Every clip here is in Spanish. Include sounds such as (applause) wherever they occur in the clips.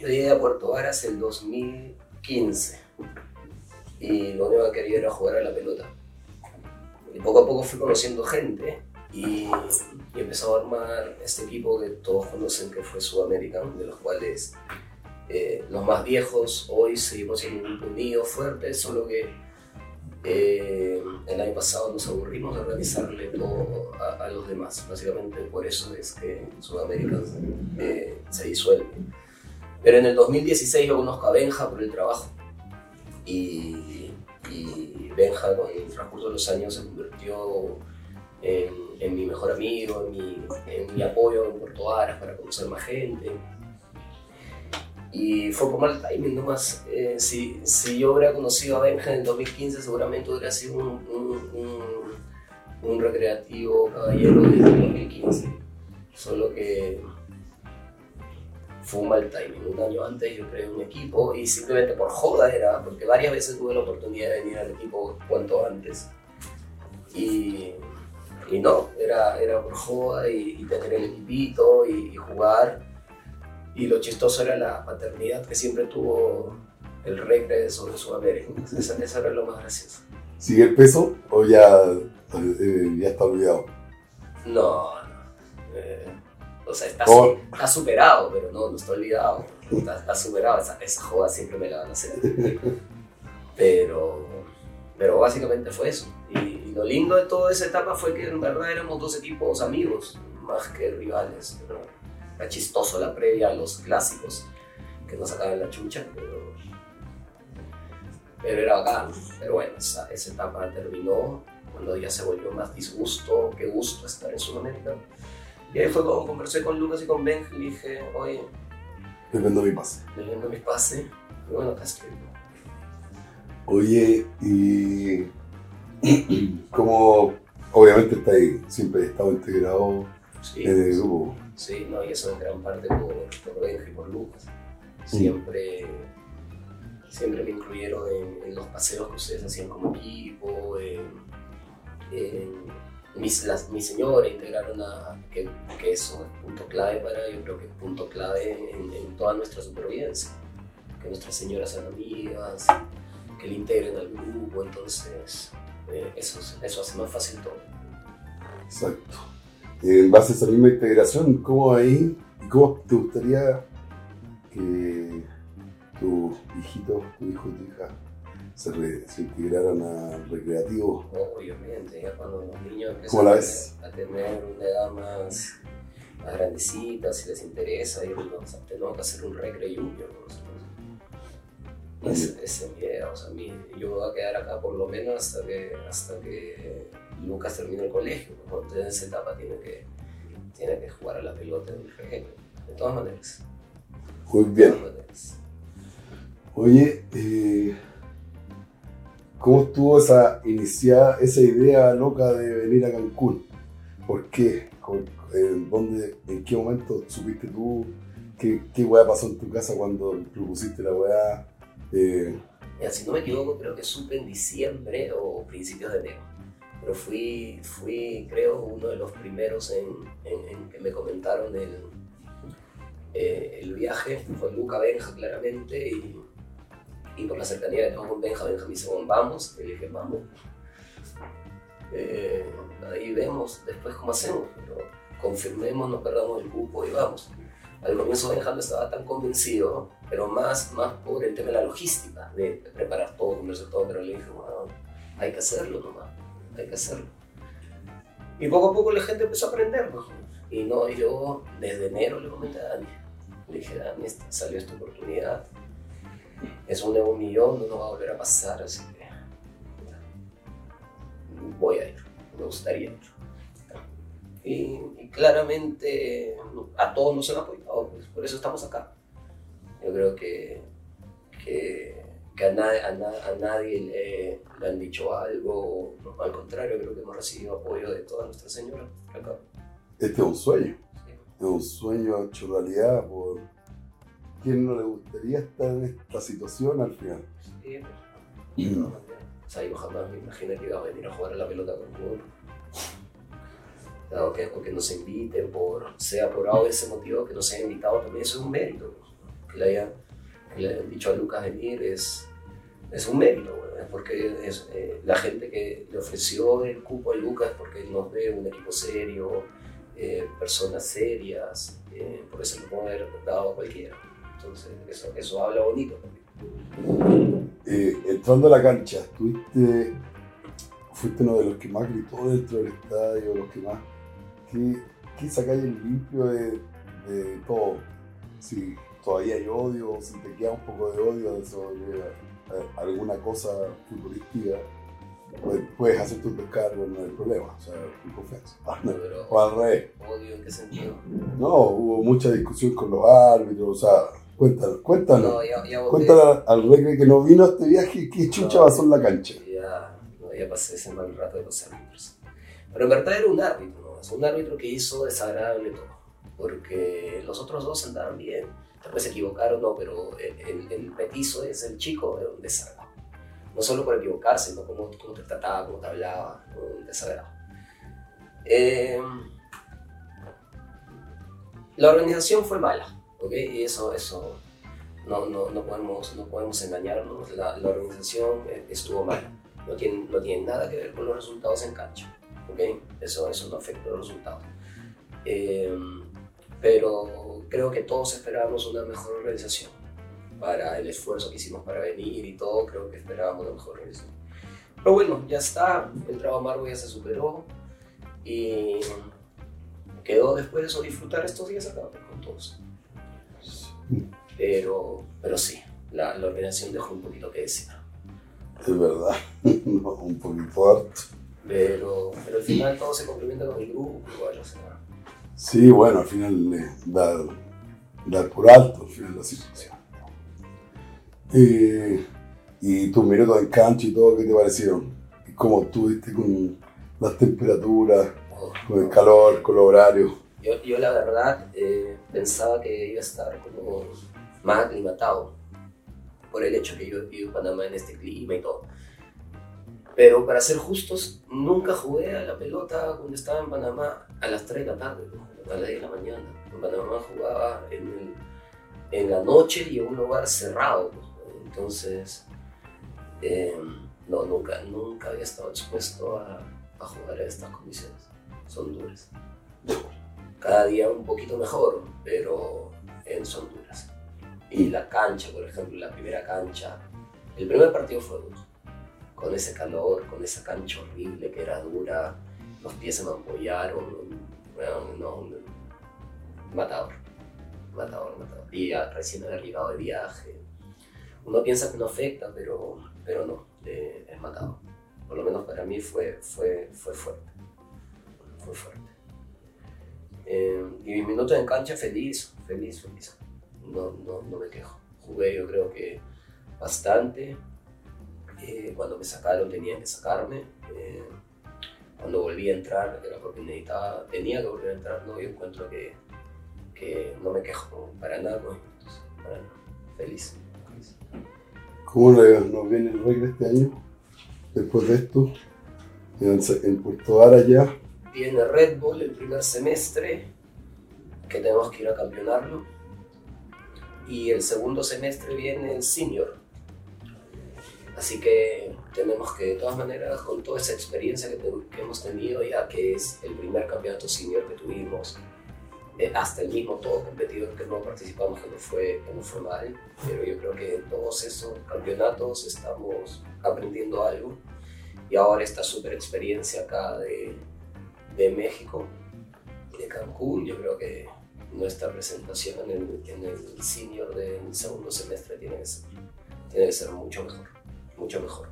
Yo llegué a Puerto Varas el 2015 y lo único que quería era jugar a la pelota. Y poco a poco fui conociendo gente y, y empezó a armar este equipo que todos conocen que fue Sudamerican, de los cuales eh, los más viejos hoy seguimos siendo unidos, fuertes, solo que eh, el año pasado nos aburrimos de organizarle todo a, a, los demás. Básicamente por eso es que Sudamérica eh, se disuelve. Pero en el 2016 yo conozco a Benja por el trabajo. Y, y Benja con el transcurso de los años se convirtió en, mi mejor amigo, en mi, apoyo en Puerto Varas para conocer más gente. Y fue por mal timing nomás. Eh, si, si yo hubiera conocido a Benja en el 2015, seguramente hubiera sido un, un, un, un recreativo caballero desde el 2015. Solo que fue un mal timing. Un año antes yo creé un equipo y simplemente por joda era, porque varias veces tuve la oportunidad de venir al equipo cuanto antes. Y, y no, era, era por joda y, y tener el equipito y, y jugar y lo chistoso era la paternidad que siempre tuvo el recre sobre Sudamérica. Eso, eso era lo más gracioso. ¿Sigue el peso o ya, eh, ya está olvidado? No, no. Eh, o sea, está, su, está, superado, pero no, no está olvidado. Está, está superado. Esa, esa, joda siempre me la van a hacer. Pero, pero básicamente fue eso. Y, y, lo lindo de toda esa etapa fue que en verdad éramos dos equipos amigos, más que rivales. ¿no? Era chistoso la previa a los clásicos que nos sacaban la chucha, pero, pero era bacán. Pero bueno, esa, esa, etapa terminó cuando ya se volvió más disgusto que gusto estar en Sudamérica. Y ahí fue cuando conversé con Lucas y con Ben y dije, oye, le vendo mi pase. Le vendo mi pase. Y bueno, acá estoy. Oye, y (clears throat) como obviamente está ahí, siempre he estado integrado sí, en el grupo. Sí, no, y eso en gran parte por, por Benji y por Lucas. Siempre, mm. siempre me incluyeron en, en, los paseos que ustedes hacían como equipo. En, en mis, las, mi señora integraron a, que, que, eso es punto clave para, yo creo que es punto clave en, en toda nuestra supervivencia. Que nuestras señoras sean amigas, que le integren al grupo, entonces eh, eso, eso hace más fácil todo. Exacto en base a esa misma integración, ¿cómo ahí, cómo te gustaría que tu hijito, tu hijo y tu hija se, re, se integraran al recreativo? Obviamente, ya cuando los niños empiezan a, ves? a tener una edad más, más grandecita, si les interesa, y, o sea, tenemos que hacer un recre junior. ¿no? Ese, ese miedo, o sea, mi, yo voy a quedar acá por lo menos hasta que, hasta que Lucas termina el colegio, ¿no? entonces en esa etapa tiene que, tiene que jugar a la pelota en el de todas maneras. Muy bien. Oye, eh, ¿cómo estuvo esa iniciada, esa idea loca de venir a Cancún? ¿Por qué? ¿En, dónde, ¿En qué momento supiste tú? ¿Qué, qué weá pasó en tu casa cuando propusiste la weá? Eh, si no me equivoco, creo que supe en diciembre o principios de enero. Pero fui, fui creo, uno de los primeros en, en, en que me comentaron el, eh, el viaje. Fue Luca Benja, claramente, y, y por la cercanía que tengo con Benja, Benja me dice, bueno, vamos. Y dije, vamos. Eh, ahí vemos después cómo hacemos, pero confirmemos, no perdamos el cupo y vamos. Al comienzo Benja no estaba tan convencido, pero más, más por el tema de la logística, de preparar todo, comerse todo, pero le dije, bueno, hay que hacerlo nomás, hay que hacerlo. Y poco a poco la gente empezó a aprender, ¿no? Y no, yo desde enero le comenté a Dani, le dije, Dani, salió esta oportunidad, es un de un millón, no nos va a volver a pasar, así que voy a ir, me gustaría ir. Y, y, claramente a todos nos han apoyado, pues, por eso estamos acá. Yo creo que, que, que a, nadie, a, na, a nadie le, le, han dicho algo, al contrario, creo que hemos recibido apoyo de toda nuestra señora acá. Este es un sueño, sí. es un sueño hecho realidad por quién no le gustaría estar en esta situación al final. Sí, pues, mm. o sea, yo jamás me imaginé que iba a venir a jugar a la pelota con uno o que, o que nos inviten, por, sea por A o ese motivo que nos hayan invitado, también eso es un mérito. que le hayan, que le hayan dicho a Lucas venir es, es un mérito, bueno, es porque es, eh, la gente que le ofreció el cupo a Lucas porque él nos ve un equipo serio, eh, personas serias, eh, por eso lo puedo haber dado a cualquiera. Entonces, eso, eso habla bonito también. Eh, entrando a la cancha, tuviste, fuiste uno de los que más gritó dentro del estadio, los que más. ¿Qué, qué sacáis el limpio de, de todo? Si todavía hay odio, si te queda un poco de odio de eh, alguna cosa futbolística, pues, puedes hacer tus descargos, no hay problema, o sea, con confianza. Ah, O al revés. ¿Odio en qué sentido? No, hubo mucha discusión con los árbitros, o sea, cuéntanos, cuéntanos. No, ya, ya voté. Cuéntale al regre que no vino a este viaje qué chucha No. pasó en la cancha. Ya, no, ya pasé ese mal rato de los árbitros. Pero en verdad era un árbitro, ¿no? Es un árbitro que hizo desagradable todo. Porque los otros dos andaban bien. Tal vez se equivocaron, no, pero el, el, el petizo es el chico, era un desagrado. No solo por equivocarse, sino cómo, cómo te trataba, cómo te hablaba, un desagrado. Eh, la organización fue mala, ¿ok? Y eso, eso no, no, no, podemos, no podemos engañarnos. La, la organización eh, estuvo mala. No tiene, no tiene nada que ver con los resultados en cancha, ¿ok? Eso, eso no afecta los resultados. Eh, pero creo que todos esperábamos una mejor organización para el esfuerzo que hicimos para venir y todo, creo que esperábamos una mejor organización. Pero bueno, ya está, el trabajo amargo ya se superó y quedó después de eso disfrutar estos días acá con todos. Pero, pero sí, la, la organización dejó un poquito que decir. Es verdad, (laughs) no, un poquito harto. Pero, pero al final todo se complementa con el grupo, igual, o sea, Sí, bueno, al final eh, dar, dar por alto, al final la situación. Eh, y tus minutos en cancha y todo, ¿qué te parecieron? ¿Y ¿Cómo estuviste con las temperaturas, con el calor, con los horarios? Yo, yo la verdad eh, pensaba que iba a estar como más aclimatado por el hecho que yo he vivido en Panamá en este clima y todo. Pero para ser justos, nunca jugué a la pelota cuando estaba en Panamá a las 3 de la tarde, a las 10 de la mañana. En Panamá jugaba en, en la noche y en un lugar cerrado. Entonces, eh, no, nunca, nunca había estado expuesto a, jugar a estas condiciones. Son duras cada día un poquito mejor, pero en son duras. Y la cancha, por ejemplo, la primera cancha, el primer partido fue duro, con ese calor, con esa cancha horrible que era dura, los pies se me ampollaron, bueno, no, matador, matador, matador. Y recién haber llegado de viaje, uno piensa que no afecta, pero, pero no, eh, es matador. Por lo menos para mí fue, fue, fue fuerte, y mis minutos en cancha feliz, feliz, feliz. No, no, no me quejo. Jugué yo creo que bastante. Eh, cuando me sacaron tenían que sacarme. Eh, cuando volví a entrar, era porque necesitaba, tenía que volver a entrar, no, yo encuentro que, que no me quejo para nada con mis minutos, para nada. Feliz. feliz. ¿Cómo nos viene el regre este año? Después de esto, en, en Puerto Vara ya, Viene Red Bull el primer semestre, que tenemos que ir a campeonarlo. Y el segundo semestre viene el senior. Así que tenemos que, de todas maneras, con toda esa experiencia que, te- que hemos tenido, ya que es el primer campeonato senior que tuvimos, eh, hasta el mismo todo competidor que no participamos, que no, fue, que no fue mal, pero yo creo que en todos esos campeonatos estamos aprendiendo algo. Y ahora esta super experiencia acá de, de México, de Cancún, yo creo que nuestra presentación en el, en el senior del segundo semestre tiene que ser, que ser mucho mejor, mucho mejor.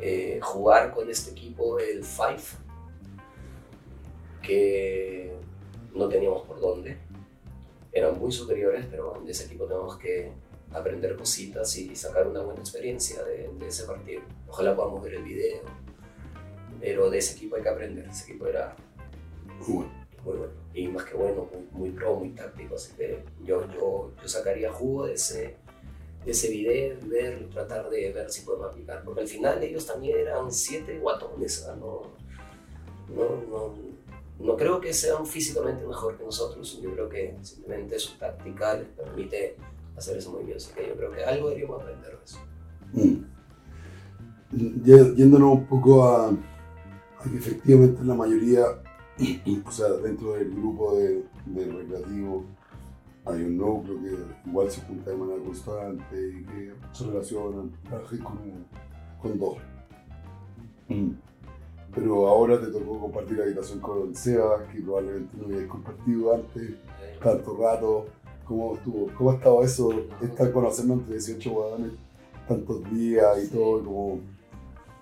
Eh, jugar con este equipo, el Five, que no teníamos por dónde, eran muy superiores, pero de ese equipo tenemos que aprender cositas y sacar una buena experiencia de, ese partido. Ojalá podamos ver el video, pero de ese equipo hay que aprender. Ese equipo era muy bueno y más que bueno, muy, muy pro, muy táctico. Así que yo, yo, yo sacaría jugo de ese, de ese video, ver, tratar de ver si podemos aplicar. Porque al final ellos también eran siete guatones, ¿ah? no, no, no, no creo que sean físicamente mejor que nosotros. Yo creo que simplemente su táctica les permite hacer ese movimiento. Así que yo creo que algo deberíamos aprender de eso. Mm. Yéndonos un poco a, a, que efectivamente la mayoría, o sea, dentro del grupo de, de recreativo, hay un núcleo que igual se junta de manera constante y que se relacionan, trabajan con, con dos. Mm. Pero ahora te tocó compartir la habitación con Seba, que probablemente no habías compartido antes, tanto rato. ¿Cómo estuvo? ¿Cómo ha estado eso? Estar conociendo entre 18 huevones tantos días y todo, como...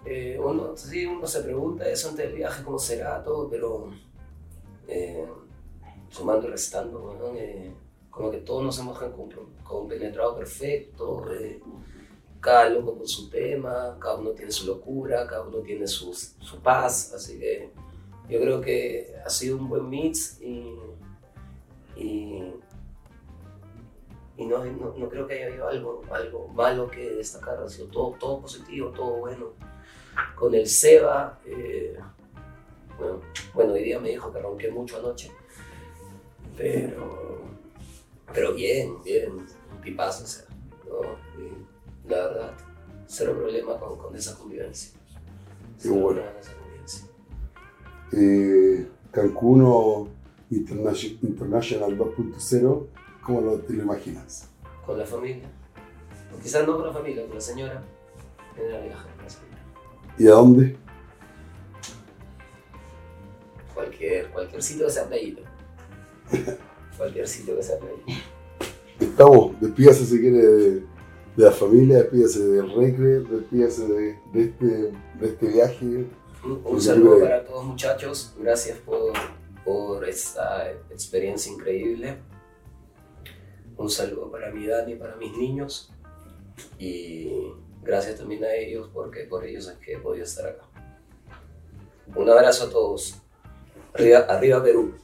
Eh, uno, sí, uno se pregunta eso antes del viaje, cómo será todo, pero eh, sumando y restando, eh, como que todos nos hemos compenetrado perfecto, eh, cada loco con su tema, cada uno tiene su locura, cada uno tiene su, su paz, así que yo creo que ha sido un buen mix y, y, y no, no, no, creo que haya habido algo, algo malo que destacar, ha sido todo, todo positivo, todo bueno. Con el Seba, eh, bueno, bueno, hoy día me dijo que ronqué mucho anoche, pero, pero bien, bien, un pipazo, o sea, ¿no? Y, la verdad, cero problema con, con esa convivencia. Qué bueno. Eh, Cancún o International 2.0, ¿cómo lo, te lo imaginas? Con la familia. Quizás no con la familia, con la señora. En la viaje. ¿Y a dónde? Cualquier, cualquier sitio que sea playito. (laughs) cualquier sitio que sea playito. Estamos, despídase si quiere de, de la familia, despídase del recre, despídase de, de, este, de este viaje. Un, un saludo para todos muchachos, gracias por, por esta experiencia increíble. Un saludo para mi Dani, para mis niños y gracias también a ellos porque por ellos es que he podido estar acá. Un abrazo a todos. Arriba, arriba Perú.